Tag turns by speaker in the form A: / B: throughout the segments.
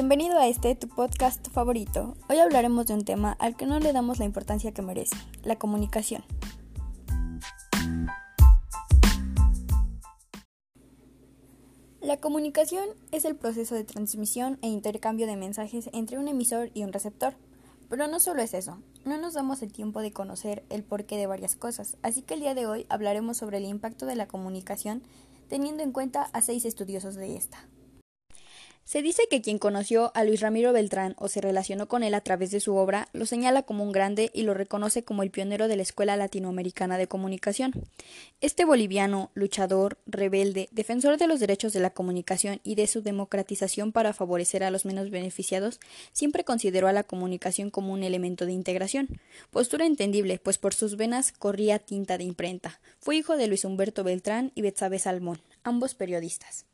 A: Bienvenido a este tu podcast favorito. Hoy hablaremos de un tema al que no le damos la importancia que merece, la comunicación. La comunicación es el proceso de transmisión e intercambio de mensajes entre un emisor y un receptor. Pero no solo es eso, no nos damos el tiempo de conocer el porqué de varias cosas, así que el día de hoy hablaremos sobre el impacto de la comunicación teniendo en cuenta a seis estudiosos de esta. Se dice que quien conoció a Luis Ramiro Beltrán o se relacionó con él a través de su obra lo señala como un grande y lo reconoce como el pionero de la Escuela Latinoamericana de Comunicación. Este boliviano, luchador, rebelde, defensor de los derechos de la comunicación y de su democratización para favorecer a los menos beneficiados, siempre consideró a la comunicación como un elemento de integración. Postura entendible, pues por sus venas corría tinta de imprenta. Fue hijo de Luis Humberto Beltrán y Betsabe Salmón, ambos periodistas.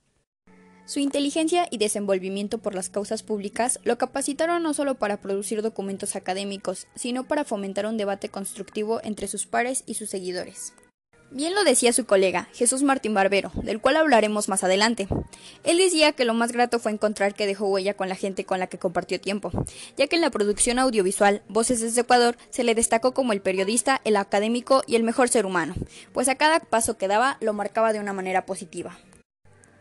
A: Su inteligencia y desenvolvimiento por las causas públicas lo capacitaron no solo para producir documentos académicos, sino para fomentar un debate constructivo entre sus pares y sus seguidores. Bien lo decía su colega, Jesús Martín Barbero, del cual hablaremos más adelante. Él decía que lo más grato fue encontrar que dejó huella con la gente con la que compartió tiempo, ya que en la producción audiovisual Voces desde Ecuador se le destacó como el periodista, el académico y el mejor ser humano, pues a cada paso que daba lo marcaba de una manera positiva.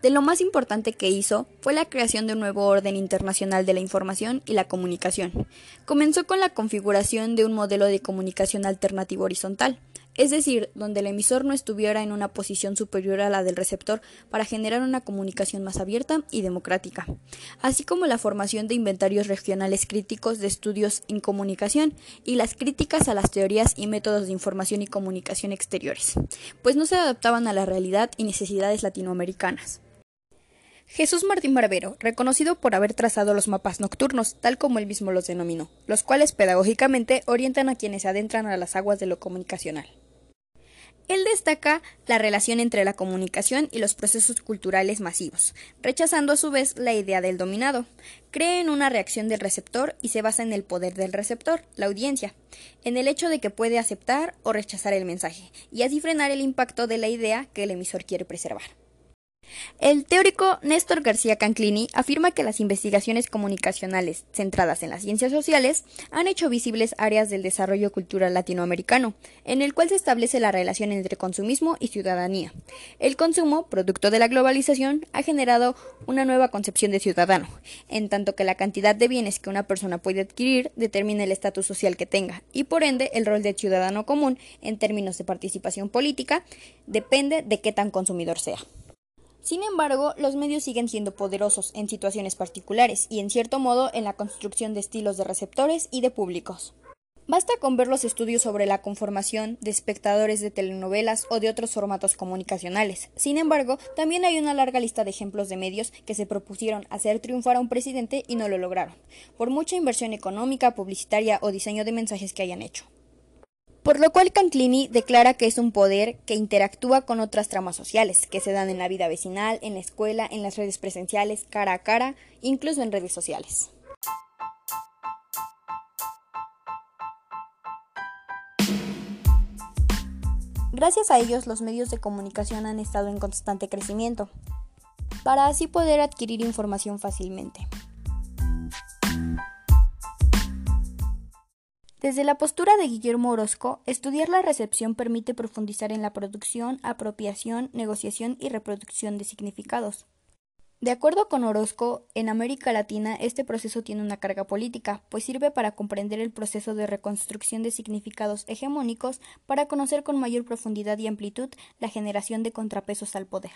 A: De lo más importante que hizo fue la creación de un nuevo orden internacional de la información y la comunicación. Comenzó con la configuración de un modelo de comunicación alternativo horizontal, es decir, donde el emisor no estuviera en una posición superior a la del receptor para generar una comunicación más abierta y democrática, así como la formación de inventarios regionales críticos de estudios en comunicación y las críticas a las teorías y métodos de información y comunicación exteriores, pues no se adaptaban a la realidad y necesidades latinoamericanas. Jesús Martín Barbero, reconocido por haber trazado los mapas nocturnos, tal como él mismo los denominó, los cuales pedagógicamente orientan a quienes se adentran a las aguas de lo comunicacional. Él destaca la relación entre la comunicación y los procesos culturales masivos, rechazando a su vez la idea del dominado. Cree en una reacción del receptor y se basa en el poder del receptor, la audiencia, en el hecho de que puede aceptar o rechazar el mensaje, y así frenar el impacto de la idea que el emisor quiere preservar. El teórico Néstor García Canclini afirma que las investigaciones comunicacionales centradas en las ciencias sociales han hecho visibles áreas del desarrollo cultural latinoamericano, en el cual se establece la relación entre consumismo y ciudadanía. El consumo, producto de la globalización, ha generado una nueva concepción de ciudadano, en tanto que la cantidad de bienes que una persona puede adquirir determina el estatus social que tenga, y por ende el rol de ciudadano común en términos de participación política depende de qué tan consumidor sea. Sin embargo, los medios siguen siendo poderosos en situaciones particulares y, en cierto modo, en la construcción de estilos de receptores y de públicos. Basta con ver los estudios sobre la conformación de espectadores de telenovelas o de otros formatos comunicacionales. Sin embargo, también hay una larga lista de ejemplos de medios que se propusieron hacer triunfar a un presidente y no lo lograron, por mucha inversión económica, publicitaria o diseño de mensajes que hayan hecho. Por lo cual Canclini declara que es un poder que interactúa con otras tramas sociales, que se dan en la vida vecinal, en la escuela, en las redes presenciales, cara a cara, incluso en redes sociales. Gracias a ellos los medios de comunicación han estado en constante crecimiento, para así poder adquirir información fácilmente. Desde la postura de Guillermo Orozco, estudiar la recepción permite profundizar en la producción, apropiación, negociación y reproducción de significados. De acuerdo con Orozco, en América Latina este proceso tiene una carga política, pues sirve para comprender el proceso de reconstrucción de significados hegemónicos para conocer con mayor profundidad y amplitud la generación de contrapesos al poder.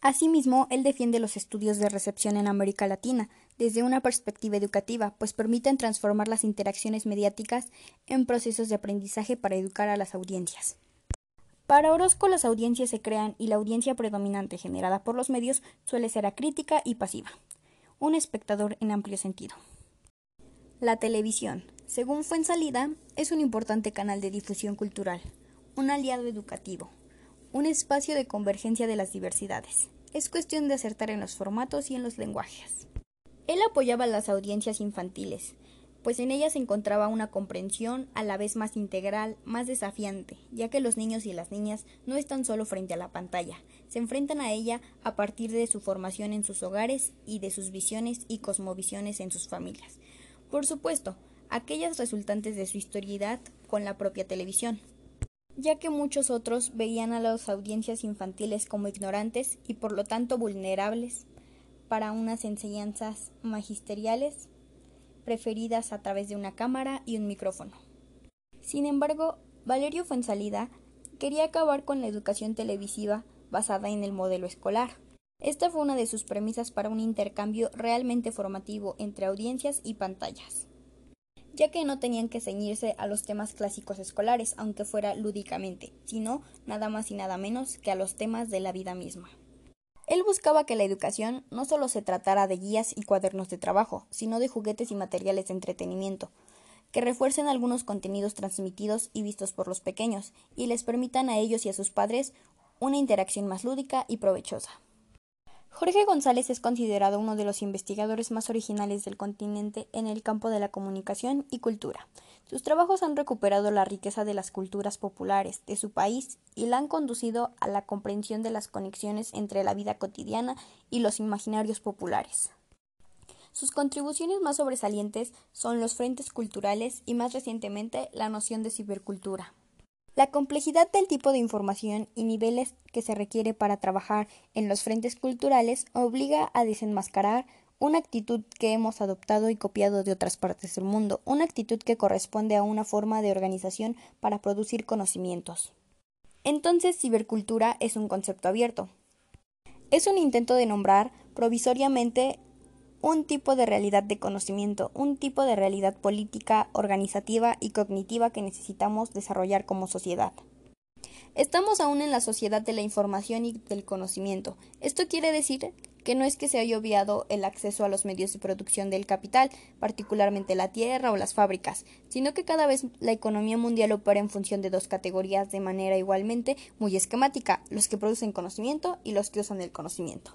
A: Asimismo, él defiende los estudios de recepción en América Latina desde una perspectiva educativa, pues permiten transformar las interacciones mediáticas en procesos de aprendizaje para educar a las audiencias. Para Orozco las audiencias se crean y la audiencia predominante generada por los medios suele ser acrítica y pasiva, un espectador en amplio sentido. La televisión, según Fuensalida, es un importante canal de difusión cultural, un aliado educativo, un espacio de convergencia de las diversidades. Es cuestión de acertar en los formatos y en los lenguajes. Él apoyaba las audiencias infantiles, pues en ella se encontraba una comprensión a la vez más integral, más desafiante, ya que los niños y las niñas no están solo frente a la pantalla, se enfrentan a ella a partir de su formación en sus hogares y de sus visiones y cosmovisiones en sus familias. Por supuesto, aquellas resultantes de su historiedad con la propia televisión, ya que muchos otros veían a las audiencias infantiles como ignorantes y por lo tanto vulnerables para unas enseñanzas magisteriales preferidas a través de una cámara y un micrófono. Sin embargo, Valerio Fuensalida quería acabar con la educación televisiva basada en el modelo escolar. Esta fue una de sus premisas para un intercambio realmente formativo entre audiencias y pantallas, ya que no tenían que ceñirse a los temas clásicos escolares, aunque fuera lúdicamente, sino nada más y nada menos que a los temas de la vida misma. Él buscaba que la educación no solo se tratara de guías y cuadernos de trabajo, sino de juguetes y materiales de entretenimiento, que refuercen algunos contenidos transmitidos y vistos por los pequeños, y les permitan a ellos y a sus padres una interacción más lúdica y provechosa. Jorge González es considerado uno de los investigadores más originales del continente en el campo de la comunicación y cultura. Sus trabajos han recuperado la riqueza de las culturas populares de su país y la han conducido a la comprensión de las conexiones entre la vida cotidiana y los imaginarios populares. Sus contribuciones más sobresalientes son los frentes culturales y más recientemente la noción de cibercultura. La complejidad del tipo de información y niveles que se requiere para trabajar en los frentes culturales obliga a desenmascarar una actitud que hemos adoptado y copiado de otras partes del mundo, una actitud que corresponde a una forma de organización para producir conocimientos. Entonces, cibercultura es un concepto abierto. Es un intento de nombrar provisoriamente un tipo de realidad de conocimiento, un tipo de realidad política, organizativa y cognitiva que necesitamos desarrollar como sociedad. Estamos aún en la sociedad de la información y del conocimiento. Esto quiere decir que no es que se haya obviado el acceso a los medios de producción del capital, particularmente la tierra o las fábricas, sino que cada vez la economía mundial opera en función de dos categorías de manera igualmente muy esquemática, los que producen conocimiento y los que usan el conocimiento.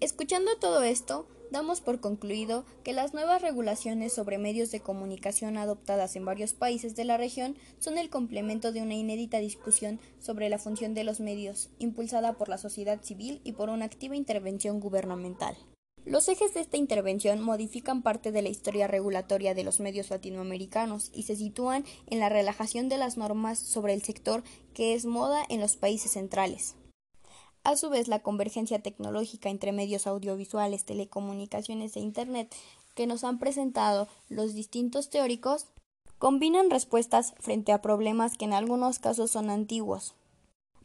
A: Escuchando todo esto, damos por concluido que las nuevas regulaciones sobre medios de comunicación adoptadas en varios países de la región son el complemento de una inédita discusión sobre la función de los medios, impulsada por la sociedad civil y por una activa intervención gubernamental. Los ejes de esta intervención modifican parte de la historia regulatoria de los medios latinoamericanos y se sitúan en la relajación de las normas sobre el sector que es moda en los países centrales. A su vez, la convergencia tecnológica entre medios audiovisuales, telecomunicaciones e Internet que nos han presentado los distintos teóricos combinan respuestas frente a problemas que en algunos casos son antiguos,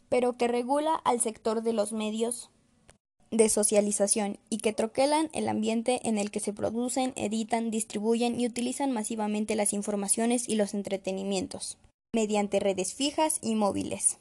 A: pero que regula al sector de los medios de socialización y que troquelan el ambiente en el que se producen, editan, distribuyen y utilizan masivamente las informaciones y los entretenimientos, mediante redes fijas y móviles.